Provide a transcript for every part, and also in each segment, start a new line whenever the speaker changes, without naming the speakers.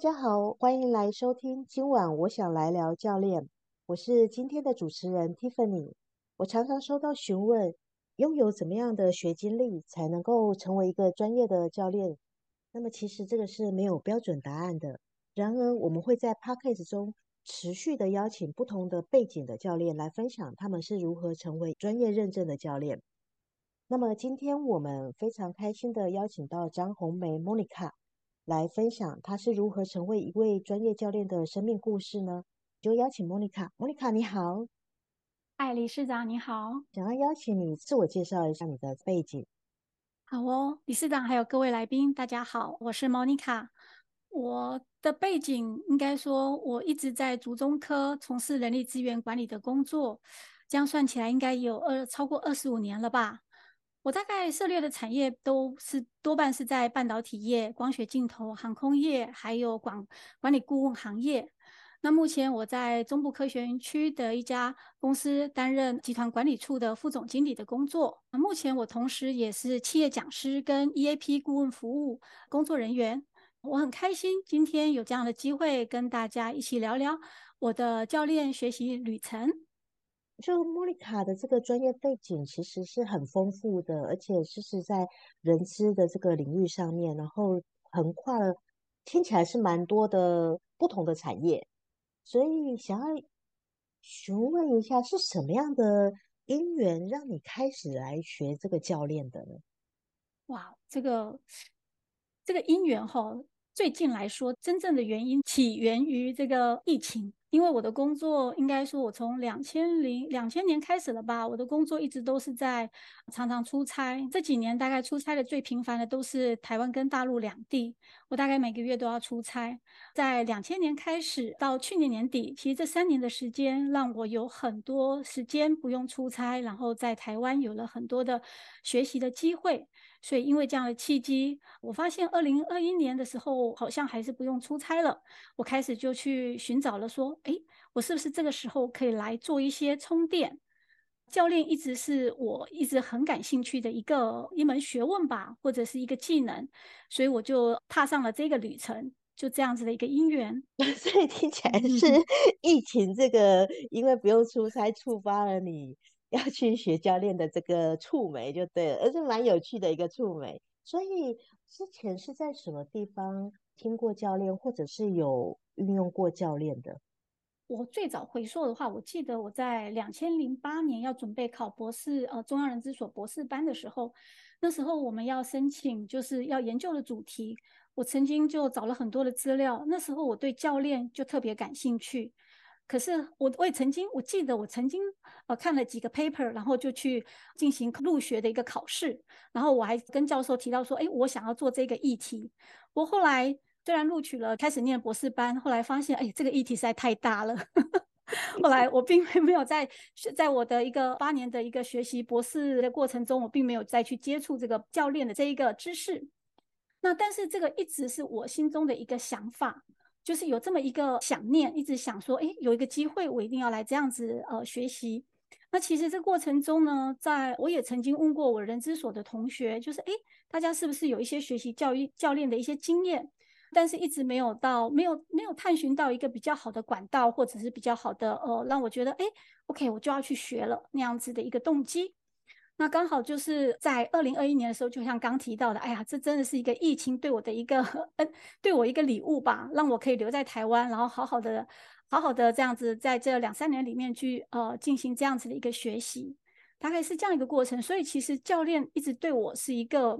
大家好，欢迎来收听今晚我想来聊教练，我是今天的主持人 Tiffany。我常常收到询问，拥有怎么样的学经历才能够成为一个专业的教练？那么其实这个是没有标准答案的。然而我们会在 Podcast 中持续的邀请不同的背景的教练来分享他们是如何成为专业认证的教练。那么今天我们非常开心的邀请到张红梅 Monica。来分享他是如何成为一位专业教练的生命故事呢？就邀请莫妮卡。莫妮卡你好，
嗨，理事长你好，
想要邀请你自我介绍一下你的背景。
好哦，理事长还有各位来宾，大家好，我是莫妮卡。我的背景应该说，我一直在竹中科从事人力资源管理的工作，这样算起来应该有二超过二十五年了吧。我大概涉猎的产业都是多半是在半导体业、光学镜头、航空业，还有管管理顾问行业。那目前我在中部科学园区的一家公司担任集团管理处的副总经理的工作。那目前我同时也是企业讲师跟 EAP 顾问服务工作人员。我很开心今天有这样的机会跟大家一起聊聊我的教练学习旅程。
就莫妮卡的这个专业背景其实是很丰富的，而且就是在人资的这个领域上面，然后横跨了听起来是蛮多的不同的产业，所以想要询问一下，是什么样的因缘让你开始来学这个教练的呢？
哇，这个这个因缘哈，最近来说，真正的原因起源于这个疫情。因为我的工作，应该说，我从两千零两千年开始了吧。我的工作一直都是在常常出差。这几年大概出差的最频繁的都是台湾跟大陆两地。我大概每个月都要出差。在两千年开始到去年年底，其实这三年的时间让我有很多时间不用出差，然后在台湾有了很多的学习的机会。所以因为这样的契机，我发现二零二一年的时候好像还是不用出差了。我开始就去寻找了，说。哎，我是不是这个时候可以来做一些充电？教练一直是我一直很感兴趣的一个一门学问吧，或者是一个技能，所以我就踏上了这个旅程，就这样子的一个因缘。
所以听起来是疫情这个，因为不用出差，触发了你要去学教练的这个触媒，就对了，而且蛮有趣的一个触媒。所以之前是在什么地方听过教练，或者是有运用过教练的？
我最早回溯的话，我记得我在两千零八年要准备考博士，呃，中央人资所博士班的时候，那时候我们要申请，就是要研究的主题，我曾经就找了很多的资料。那时候我对教练就特别感兴趣，可是我我也曾经，我记得我曾经呃看了几个 paper，然后就去进行入学的一个考试，然后我还跟教授提到说，哎，我想要做这个议题。我后来。虽然录取了，开始念博士班，后来发现，哎，这个议题实在太大了。后来我并没 有在在我的一个八年的一个学习博士的过程中，我并没有再去接触这个教练的这一个知识。那但是这个一直是我心中的一个想法，就是有这么一个想念，一直想说，哎，有一个机会，我一定要来这样子呃学习。那其实这过程中呢，在我也曾经问过我人资所的同学，就是哎，大家是不是有一些学习教育教练的一些经验？但是一直没有到，没有没有探寻到一个比较好的管道，或者是比较好的，呃，让我觉得，哎，OK，我就要去学了那样子的一个动机。那刚好就是在二零二一年的时候，就像刚提到的，哎呀，这真的是一个疫情对我的一个恩，对我一个礼物吧，让我可以留在台湾，然后好好的、好好的这样子，在这两三年里面去呃进行这样子的一个学习。大概是这样一个过程，所以其实教练一直对我是一个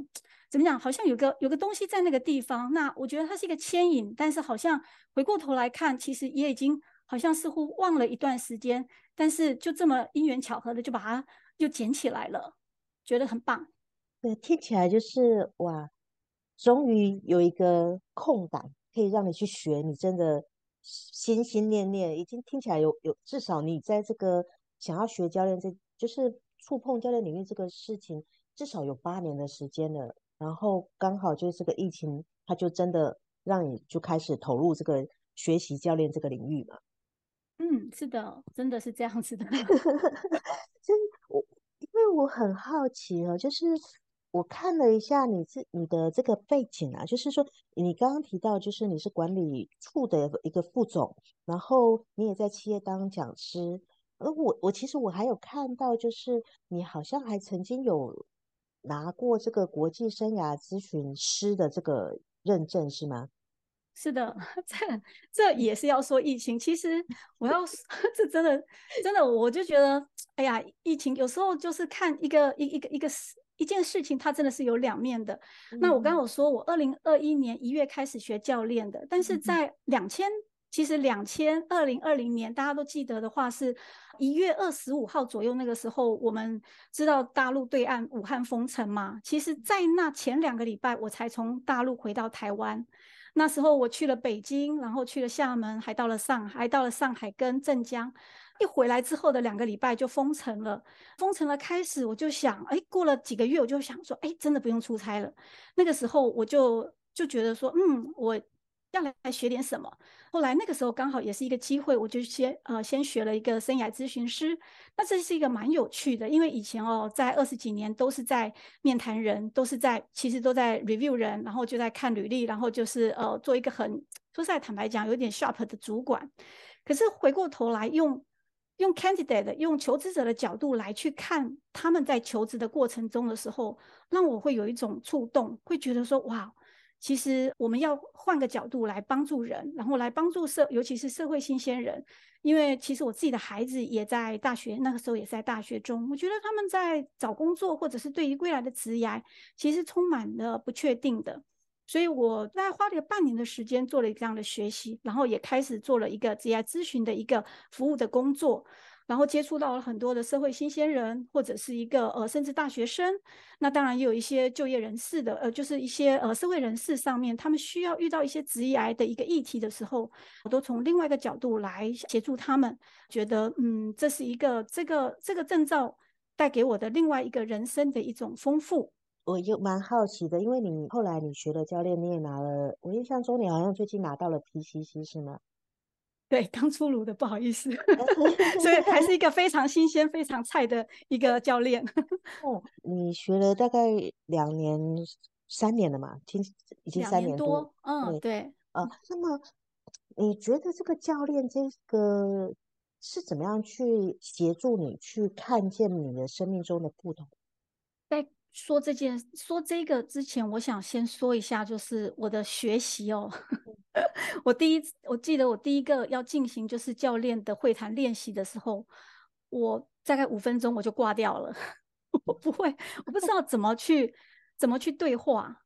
怎么讲？好像有个有个东西在那个地方。那我觉得它是一个牵引，但是好像回过头来看，其实也已经好像似乎忘了一段时间。但是就这么因缘巧合的，就把它又捡起来了，觉得很棒。
对，听起来就是哇，终于有一个空档可以让你去学，你真的心心念念，已经听起来有有至少你在这个想要学教练这就是。触碰教练领域这个事情，至少有八年的时间了。然后刚好就是这个疫情，它就真的让你就开始投入这个学习教练这个领域嘛。
嗯，是的，真的是这样子的。
所以我因为我很好奇哦，就是我看了一下你自你的这个背景啊，就是说你刚刚提到，就是你是管理处的一个副总，然后你也在企业当讲师。而我我其实我还有看到，就是你好像还曾经有拿过这个国际生涯咨询师的这个认证，是吗？
是的，这这也是要说疫情。其实我要 这真的真的，我就觉得，哎呀，疫情有时候就是看一个一一个一个事一件事情，它真的是有两面的。嗯、那我刚刚有说，我二零二一年一月开始学教练的，但是在两千、嗯，其实两千二零二零年，大家都记得的话，是一月二十五号左右，那个时候我们知道大陆对岸武汉封城嘛。其实，在那前两个礼拜，我才从大陆回到台湾。那时候我去了北京，然后去了厦门，还到了上海，还到了上海跟镇江。一回来之后的两个礼拜就封城了，封城了开始我就想，哎，过了几个月我就想说，哎，真的不用出差了。那个时候我就就觉得说，嗯，我。要来学点什么？后来那个时候刚好也是一个机会，我就先呃先学了一个生涯咨询师。那这是一个蛮有趣的，因为以前哦，在二十几年都是在面谈人，都是在其实都在 review 人，然后就在看履历，然后就是呃做一个很说实在坦白讲有点 sharp 的主管。可是回过头来用用 candidate 用求职者的角度来去看他们在求职的过程中的时候，让我会有一种触动，会觉得说哇。其实我们要换个角度来帮助人，然后来帮助社，尤其是社会新鲜人。因为其实我自己的孩子也在大学，那个时候也在大学中。我觉得他们在找工作，或者是对于未来的职业，其实充满了不确定的。所以我大概花了半年的时间做了这样的学习，然后也开始做了一个职业咨询的一个服务的工作。然后接触到了很多的社会新鲜人，或者是一个呃，甚至大学生。那当然也有一些就业人士的，呃，就是一些呃社会人士上面，他们需要遇到一些职业癌的一个议题的时候，我都从另外一个角度来协助他们。觉得嗯，这是一个这个这个证照带给我的另外一个人生的一种丰富。
我就蛮好奇的，因为你后来你学了教练，你也拿了，我印象中你好像最近拿到了 PCC 是吗？
对，刚出炉的，不好意思，所以还是一个非常新鲜、非常菜的一个教练。
哦，你学了大概两年、三年了嘛？听，已经三年多。
嗯，对。
啊、呃，那么你觉得这个教练这个是怎么样去协助你去看见你的生命中的不同？
在说这件、说这个之前，我想先说一下，就是我的学习哦。我第一，我记得我第一个要进行就是教练的会谈练习的时候，我大概五分钟我就挂掉了，我不会，我不知道怎么去怎么去对话，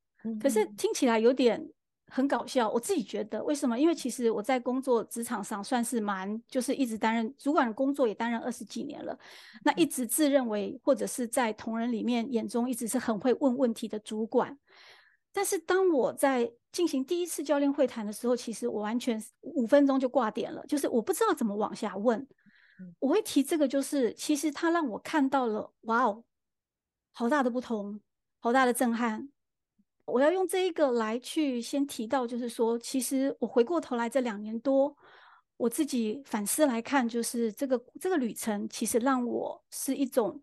可是听起来有点很搞笑。我自己觉得为什么？因为其实我在工作职场上算是蛮，就是一直担任主管的工作也担任二十几年了，那一直自认为或者是在同仁里面眼中一直是很会问问题的主管。但是当我在进行第一次教练会谈的时候，其实我完全五分钟就挂点了，就是我不知道怎么往下问。我会提这个，就是其实他让我看到了，哇哦，好大的不同，好大的震撼。我要用这一个来去先提到，就是说，其实我回过头来这两年多，我自己反思来看，就是这个这个旅程，其实让我是一种。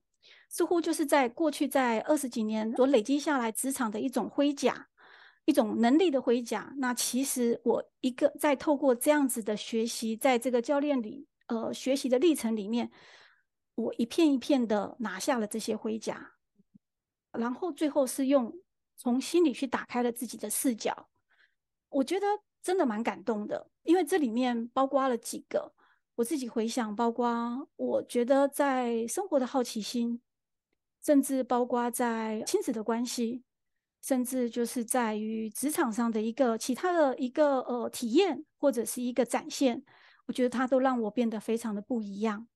似乎就是在过去在二十几年所累积下来职场的一种盔甲，一种能力的盔甲。那其实我一个在透过这样子的学习，在这个教练里呃学习的历程里面，我一片一片的拿下了这些盔甲，然后最后是用从心里去打开了自己的视角。我觉得真的蛮感动的，因为这里面包括了几个我自己回想，包括我觉得在生活的好奇心。甚至包括在亲子的关系，甚至就是在于职场上的一个其他的一个呃体验或者是一个展现，我觉得它都让我变得非常的不一样。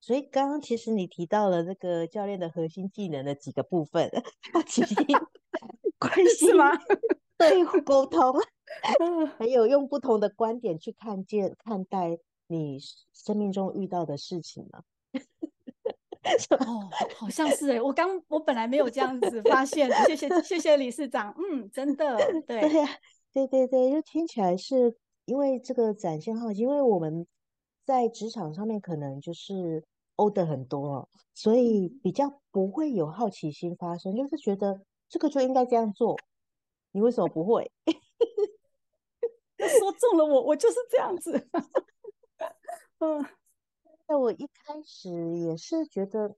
所以刚刚其实你提到了这个教练的核心技能的几个部分，好奇心、关系吗？对，沟通，还有用不同的观点去看见、看待你生命中遇到的事情呢？
哦，好像是哎，我刚我本来没有这样子发现，谢谢谢谢理事长，嗯，真的，对。
对呀，对对对，就听起来是因为这个展现好奇，因为我们在职场上面可能就是 order 很多哦，所以比较不会有好奇心发生，就是觉得这个就应该这样做，你为什么不会？
说中了我，我就是这样子。
嗯，那我一开始也是觉得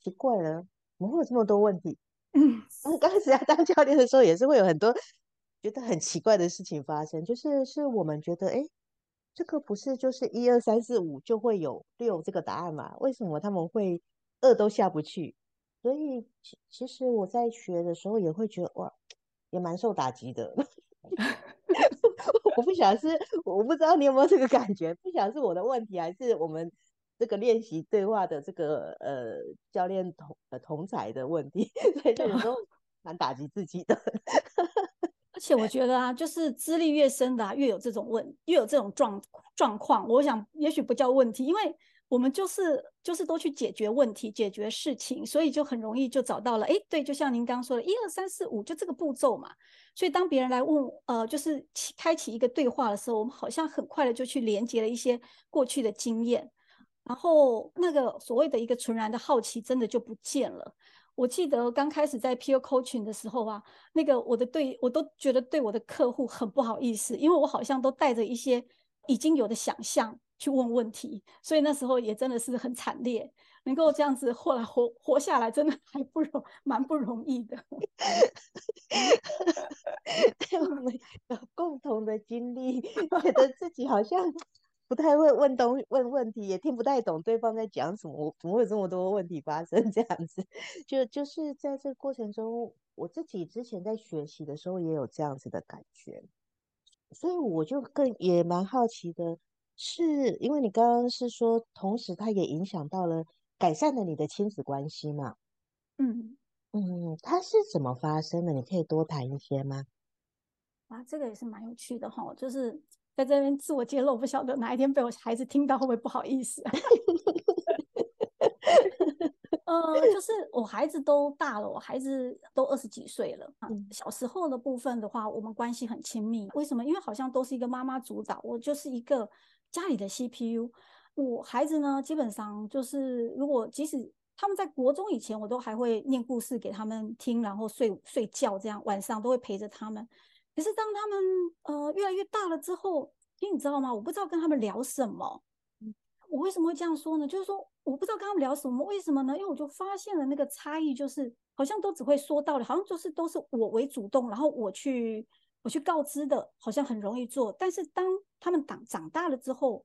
奇怪了，怎么会有这么多问题？嗯，我 刚开始要当教练的时候，也是会有很多觉得很奇怪的事情发生，就是是我们觉得，哎，这个不是就是一二三四五就会有六这个答案嘛？为什么他们会二都下不去？所以其其实我在学的时候也会觉得哇，也蛮受打击的。我不晓得是我不知道你有没有这个感觉，不晓得是我的问题还是我们这个练习对话的这个呃教练同呃同才的问题，所以就有时候 蛮打击自己的。
而且我觉得啊，就是资历越深的啊，越有这种问，越有这种状状况。我想也许不叫问题，因为。我们就是就是都去解决问题、解决事情，所以就很容易就找到了。哎，对，就像您刚刚说的，一二三四五，就这个步骤嘛。所以当别人来问，呃，就是开启一个对话的时候，我们好像很快的就去连接了一些过去的经验，然后那个所谓的一个纯然的好奇，真的就不见了。我记得刚开始在 P.O. Coaching 的时候啊，那个我的对我都觉得对我的客户很不好意思，因为我好像都带着一些已经有的想象。去问问题，所以那时候也真的是很惨烈，能够这样子后来活活下来，真的还不容蛮不容易的。
对，我们有共同的经历，觉得自己好像不太会问东问问题，也听不太懂对方在讲什么，怎么会有这么多问题发生？这样子，就就是在这个过程中，我自己之前在学习的时候也有这样子的感觉，所以我就更也蛮好奇的。是因为你刚刚是说，同时它也影响到了改善了你的亲子关系嘛？嗯嗯，它是怎么发生的？你可以多谈一些吗？
啊，这个也是蛮有趣的哈，就是在这边自我揭露，不晓得哪一天被我孩子听到会不会不好意思？呃，就是我孩子都大了，我孩子都二十几岁了。嗯，小时候的部分的话，我们关系很亲密。为什么？因为好像都是一个妈妈主导，我就是一个。家里的 CPU，我孩子呢，基本上就是，如果即使他们在国中以前，我都还会念故事给他们听，然后睡睡觉，这样晚上都会陪着他们。可是当他们呃越来越大了之后，因为你知道吗？我不知道跟他们聊什么。我为什么会这样说呢？就是说我不知道跟他们聊什么，为什么呢？因为我就发现了那个差异，就是好像都只会说道理，好像就是都是我为主动，然后我去。我去告知的，好像很容易做，但是当他们长长大了之后，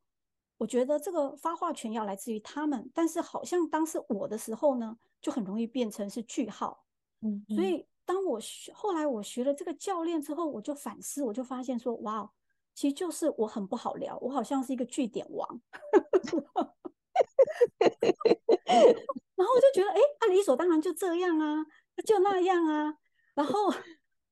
我觉得这个发话权要来自于他们，但是好像当是我的时候呢，就很容易变成是句号。嗯，所以当我学后来我学了这个教练之后，我就反思，我就发现说，哇，其实就是我很不好聊，我好像是一个句点王。然后我就觉得，哎，他理所当然就这样啊，就那样啊，然后。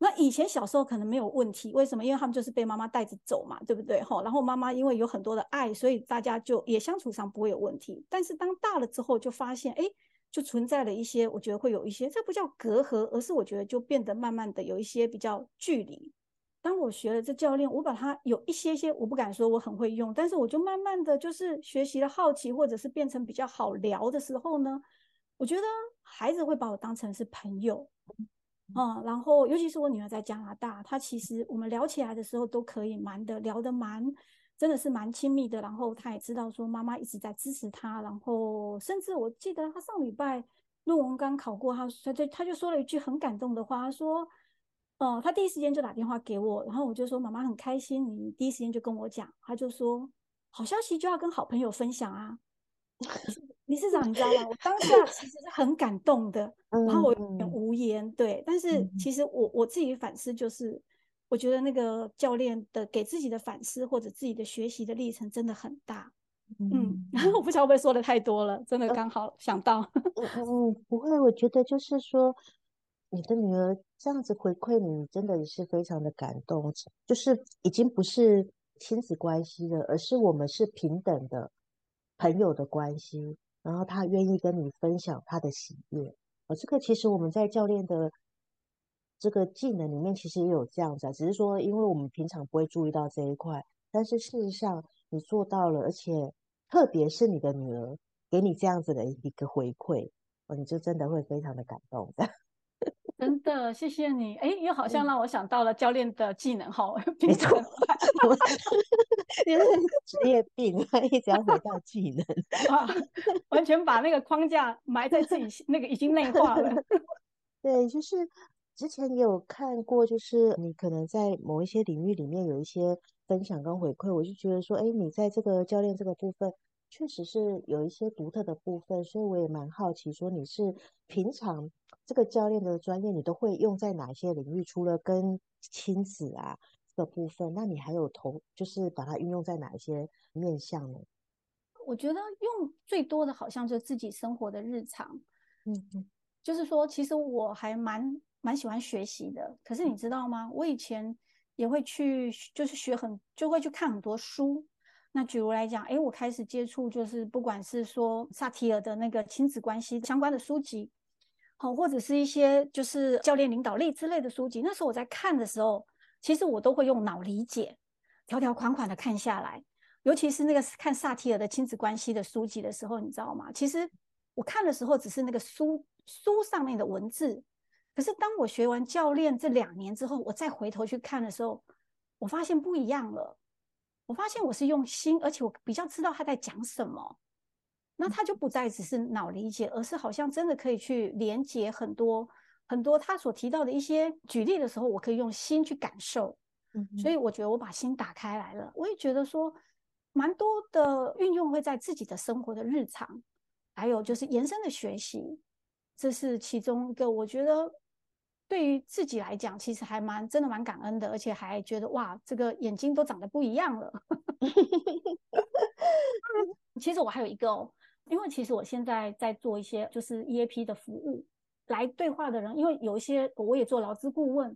那以前小时候可能没有问题，为什么？因为他们就是被妈妈带着走嘛，对不对？吼，然后妈妈因为有很多的爱，所以大家就也相处上不会有问题。但是当大了之后，就发现，哎，就存在了一些，我觉得会有一些，这不叫隔阂，而是我觉得就变得慢慢的有一些比较距离。当我学了这教练，我把它有一些些，我不敢说我很会用，但是我就慢慢的就是学习了好奇，或者是变成比较好聊的时候呢，我觉得孩子会把我当成是朋友。嗯，然后尤其是我女儿在加拿大，她其实我们聊起来的时候都可以蛮的聊得蛮，真的是蛮亲密的。然后她也知道说妈妈一直在支持她，然后甚至我记得她上礼拜论文刚考过，她她就她就说了一句很感动的话，她说，哦，她第一时间就打电话给我，然后我就说妈妈很开心，你第一时间就跟我讲，她就说好消息就要跟好朋友分享啊。理事长，你知道吗？我当下 其实是很感动的，然后我有点无言。对，但是其实我我自己反思，就是我觉得那个教练的给自己的反思或者自己的学习的历程真的很大。嗯，然 后我不知道会不会说的太多了，真的刚好想到。
嗯嗯，不会，我觉得就是说，你的女儿这样子回馈你，真的是非常的感动。就是已经不是亲子关系了，而是我们是平等的。朋友的关系，然后他愿意跟你分享他的喜悦，而这个其实我们在教练的这个技能里面其实也有这样子，只是说因为我们平常不会注意到这一块，但是事实上你做到了，而且特别是你的女儿，给你这样子的一个回馈，哦，你就真的会非常的感动的。
真的，谢谢你。哎，又好像让我想到了教练的技能哈，
没错，因为职业病，一直要回到技能
啊，完全把那个框架埋在自己那个已经内化了。
对，就是之前也有看过，就是你可能在某一些领域里面有一些分享跟回馈，我就觉得说，哎，你在这个教练这个部分。确实是有一些独特的部分，所以我也蛮好奇，说你是平常这个教练的专业，你都会用在哪些领域？除了跟亲子啊这个部分，那你还有投，就是把它运用在哪一些面向呢？
我觉得用最多的好像就是自己生活的日常，
嗯嗯，
就是说，其实我还蛮蛮喜欢学习的。可是你知道吗？我以前也会去，就是学很，就会去看很多书。那举如来讲，哎，我开始接触就是不管是说萨提尔的那个亲子关系相关的书籍，好，或者是一些就是教练领导力之类的书籍。那时候我在看的时候，其实我都会用脑理解，条条款款的看下来。尤其是那个看萨提尔的亲子关系的书籍的时候，你知道吗？其实我看的时候只是那个书书上面的文字，可是当我学完教练这两年之后，我再回头去看的时候，我发现不一样了。我发现我是用心，而且我比较知道他在讲什么，那他就不再只是脑理解，而是好像真的可以去连接很多很多他所提到的一些举例的时候，我可以用心去感受。嗯，所以我觉得我把心打开来了，我也觉得说蛮多的运用会在自己的生活的日常，还有就是延伸的学习，这是其中一个我觉得。对于自己来讲，其实还蛮真的蛮感恩的，而且还觉得哇，这个眼睛都长得不一样了。其实我还有一个哦，因为其实我现在在做一些就是 EAP 的服务，来对话的人，因为有一些我也做劳资顾问，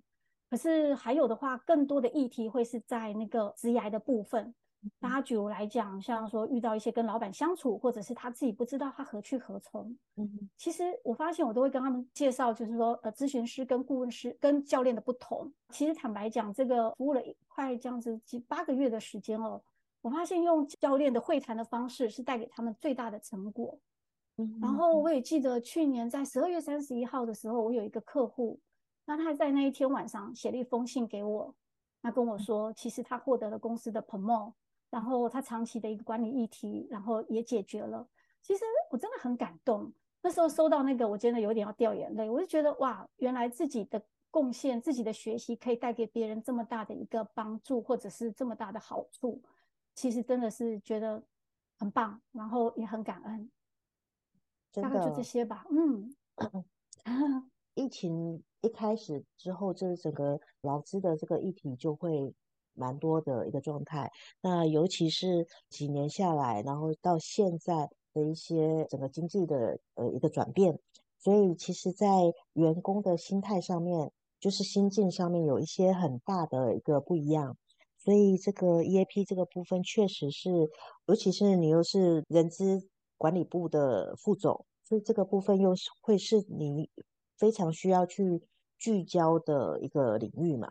可是还有的话，更多的议题会是在那个职涯的部分。大家举我来讲，像说遇到一些跟老板相处，或者是他自己不知道他何去何从。嗯，其实我发现我都会跟他们介绍，就是说呃，咨询师跟顾问师跟教练的不同。其实坦白讲，这个服务了快这样子几八个月的时间哦，我发现用教练的会谈的方式是带给他们最大的成果。嗯，然后我也记得去年在十二月三十一号的时候，我有一个客户，那他在那一天晚上写了一封信给我，他跟我说，其实他获得了公司的 promote。然后他长期的一个管理议题，然后也解决了。其实我真的很感动。那时候收到那个，我真的有点要掉眼泪。我就觉得哇，原来自己的贡献、自己的学习，可以带给别人这么大的一个帮助，或者是这么大的好处。其实真的是觉得很棒，然后也很感恩。大概就这些吧。嗯。
疫情一开始之后，这整个劳资的这个议题就会。蛮多的一个状态，那尤其是几年下来，然后到现在的一些整个经济的呃一个转变，所以其实，在员工的心态上面，就是心境上面有一些很大的一个不一样，所以这个 EAP 这个部分确实是，尤其是你又是人资管理部的副总，所以这个部分又是会是你非常需要去聚焦的一个领域嘛。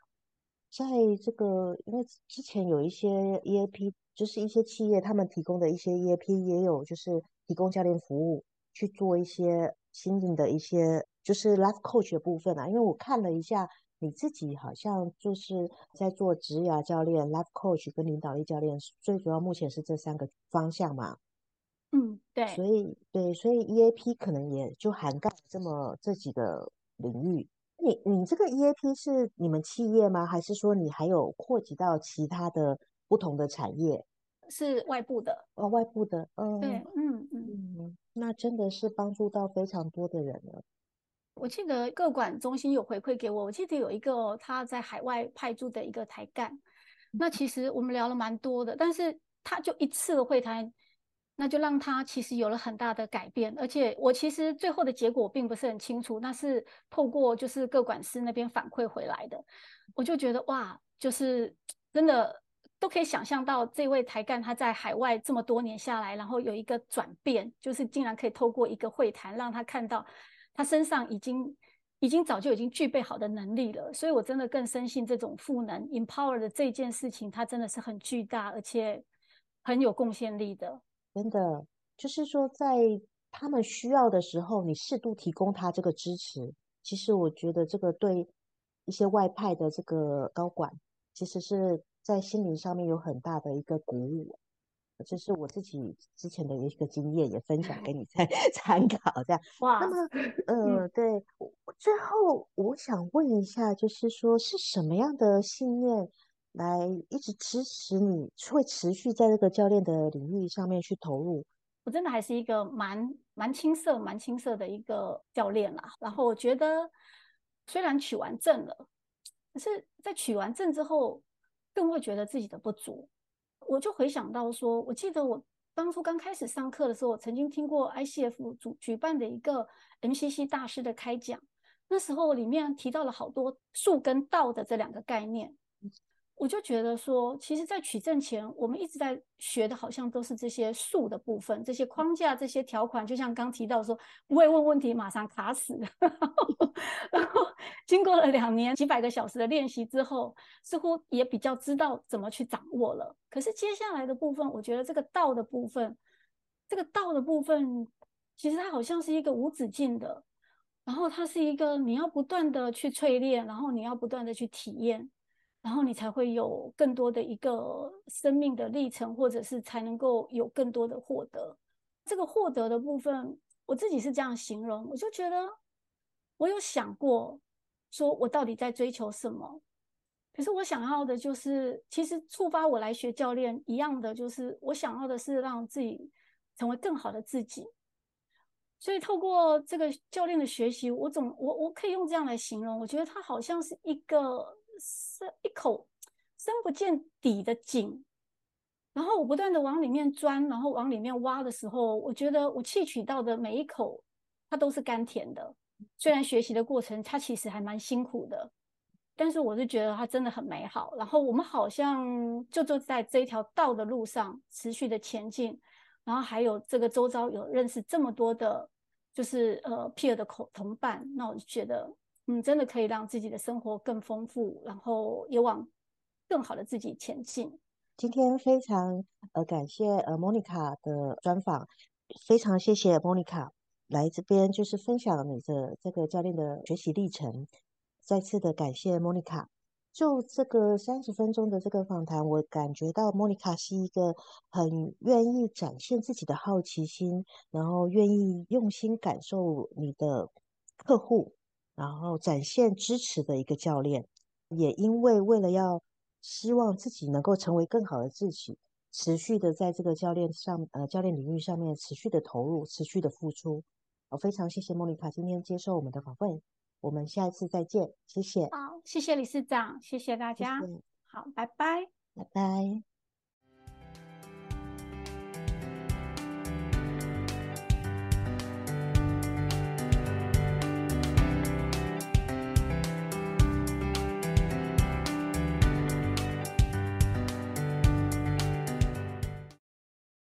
在这个，因为之前有一些 EAP，就是一些企业他们提供的一些 EAP，也有就是提供教练服务去做一些新颖的一些就是 Life Coach 的部分啊。因为我看了一下，你自己好像就是在做职涯教练、Life Coach 跟领导力教练，最主要目前是这三个方向嘛。
嗯，对。
所以对，所以 EAP 可能也就涵盖这么这几个领域。你你这个 EAP 是你们企业吗？还是说你还有扩及到其他的不同的产业？
是外部的
哦，外部的，嗯，
对，嗯嗯
嗯，那真的是帮助到非常多的人了。
我记得各管中心有回馈给我，我记得有一个他在海外派驻的一个台干，那其实我们聊了蛮多的，但是他就一次的会谈。那就让他其实有了很大的改变，而且我其实最后的结果并不是很清楚，那是透过就是各管师那边反馈回来的，我就觉得哇，就是真的都可以想象到这位台干他在海外这么多年下来，然后有一个转变，就是竟然可以透过一个会谈让他看到他身上已经已经早就已经具备好的能力了，所以我真的更深信这种赋能 empower 的这件事情，它真的是很巨大而且很有贡献力的。
真的，就是说在他们需要的时候，你适度提供他这个支持。其实我觉得这个对一些外派的这个高管，其实是在心灵上面有很大的一个鼓舞。这是我自己之前的一个经验，也分享给你参 参考。这样哇，那么呃，对，最后我想问一下，就是说是什么样的信念来一直支持你，会持续在这个教练的领域上面去投入？
我真的还是一个蛮蛮青涩、蛮青涩的一个教练啦。然后我觉得，虽然取完证了，可是在取完证之后，更会觉得自己的不足。我就回想到说，我记得我当初刚开始上课的时候，我曾经听过 ICF 主举办的一个 MCC 大师的开讲，那时候里面提到了好多术跟道的这两个概念。我就觉得说，其实，在取证前，我们一直在学的，好像都是这些术的部分，这些框架、这些条款。就像刚提到说，不会问问题，马上卡死。然后，经过了两年几百个小时的练习之后，似乎也比较知道怎么去掌握了。可是接下来的部分，我觉得这个道的部分，这个道的部分，其实它好像是一个无止境的，然后它是一个你要不断的去淬炼，然后你要不断的去体验。然后你才会有更多的一个生命的历程，或者是才能够有更多的获得。这个获得的部分，我自己是这样形容，我就觉得我有想过，说我到底在追求什么？可是我想要的就是，其实触发我来学教练一样的，就是我想要的是让自己成为更好的自己。所以透过这个教练的学习，我总我我可以用这样来形容，我觉得它好像是一个。是一口深不见底的井，然后我不断的往里面钻，然后往里面挖的时候，我觉得我汲取到的每一口，它都是甘甜的。虽然学习的过程它其实还蛮辛苦的，但是我是觉得它真的很美好。然后我们好像就坐在这一条道的路上持续的前进，然后还有这个周遭有认识这么多的，就是呃 peer 的口同伴，那我就觉得。嗯，真的可以让自己的生活更丰富，然后也往更好的自己前进。
今天非常呃感谢呃 Monica 的专访，非常谢谢 Monica 来这边就是分享你的这个教练的学习历程。再次的感谢 Monica。就这个三十分钟的这个访谈，我感觉到 Monica 是一个很愿意展现自己的好奇心，然后愿意用心感受你的客户。然后展现支持的一个教练，也因为为了要希望自己能够成为更好的自己，持续的在这个教练上呃教练领域上面持续的投入，持续的付出。我非常谢谢莫妮卡今天接受我们的访问，我们下一次再见，谢谢。
好，谢谢理事长，谢谢大家。谢谢。好，拜拜，
拜拜。